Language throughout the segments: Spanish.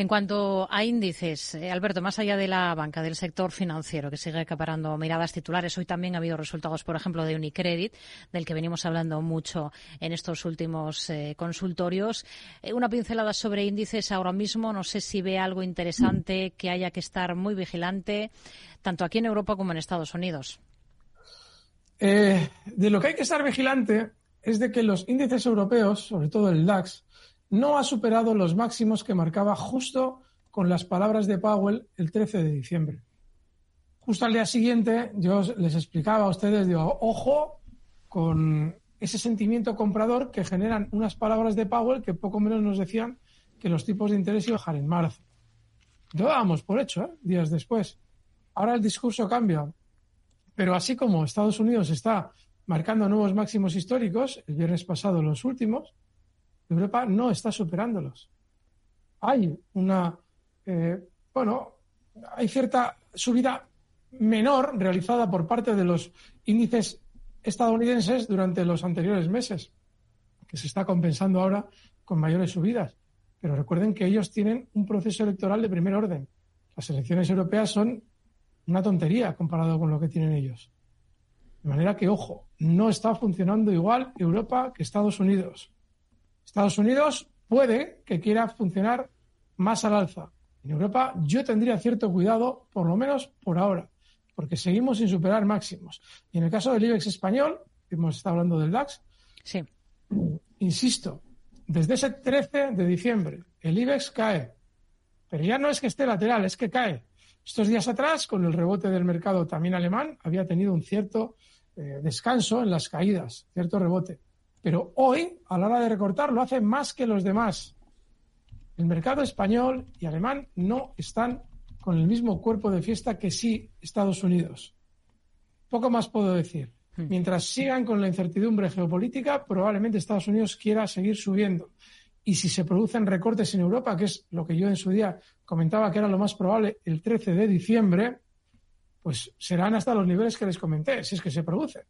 En cuanto a índices, eh, Alberto, más allá de la banca, del sector financiero, que sigue acaparando miradas titulares, hoy también ha habido resultados, por ejemplo, de Unicredit, del que venimos hablando mucho en estos últimos eh, consultorios. Eh, una pincelada sobre índices ahora mismo, no sé si ve algo interesante que haya que estar muy vigilante, tanto aquí en Europa como en Estados Unidos. de lo que hay que estar vigilante es de que los índices europeos, sobre todo el DAX, no ha superado los máximos que marcaba justo con las palabras de Powell el 13 de diciembre. Justo al día siguiente yo les explicaba a ustedes, digo, ojo con ese sentimiento comprador que generan unas palabras de Powell que poco menos nos decían que los tipos de interés iban a bajar en marzo. Lo dábamos por hecho, ¿eh? días después. Ahora el discurso cambia. Pero así como Estados Unidos está marcando nuevos máximos históricos, el viernes pasado los últimos, Europa no está superándolos. Hay una, eh, bueno, hay cierta subida menor realizada por parte de los índices estadounidenses durante los anteriores meses, que se está compensando ahora con mayores subidas. Pero recuerden que ellos tienen un proceso electoral de primer orden. Las elecciones europeas son una tontería comparado con lo que tienen ellos. De manera que, ojo, no está funcionando igual Europa que Estados Unidos. Estados Unidos puede que quiera funcionar más al alza. En Europa yo tendría cierto cuidado, por lo menos por ahora, porque seguimos sin superar máximos. Y en el caso del IBEX español, hemos estado hablando del DAX, sí. insisto, desde ese 13 de diciembre el IBEX cae, pero ya no es que esté lateral, es que cae. Estos días atrás, con el rebote del mercado también alemán, había tenido un cierto eh, descanso en las caídas, cierto rebote. Pero hoy, a la hora de recortar, lo hace más que los demás. El mercado español y alemán no están con el mismo cuerpo de fiesta que sí Estados Unidos. Poco más puedo decir. Hmm. Mientras sigan con la incertidumbre geopolítica, probablemente Estados Unidos quiera seguir subiendo. Y si se producen recortes en Europa, que es lo que yo en su día comentaba que era lo más probable el 13 de diciembre, pues serán hasta los niveles que les comenté, si es que se producen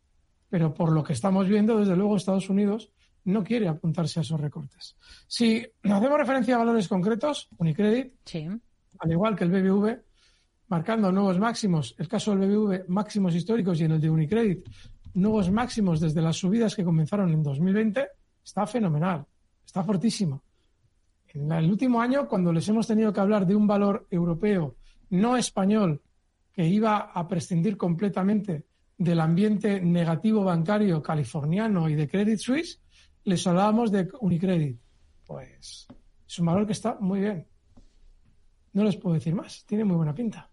pero por lo que estamos viendo, desde luego Estados Unidos no quiere apuntarse a esos recortes. Si hacemos referencia a valores concretos, Unicredit, al igual que el BBV, marcando nuevos máximos, el caso del BBV máximos históricos y en el de Unicredit nuevos máximos desde las subidas que comenzaron en 2020, está fenomenal, está fortísimo. En el último año, cuando les hemos tenido que hablar de un valor europeo no español que iba a prescindir completamente del ambiente negativo bancario californiano y de Credit Suisse, les hablábamos de Unicredit. Pues es un valor que está muy bien. No les puedo decir más, tiene muy buena pinta.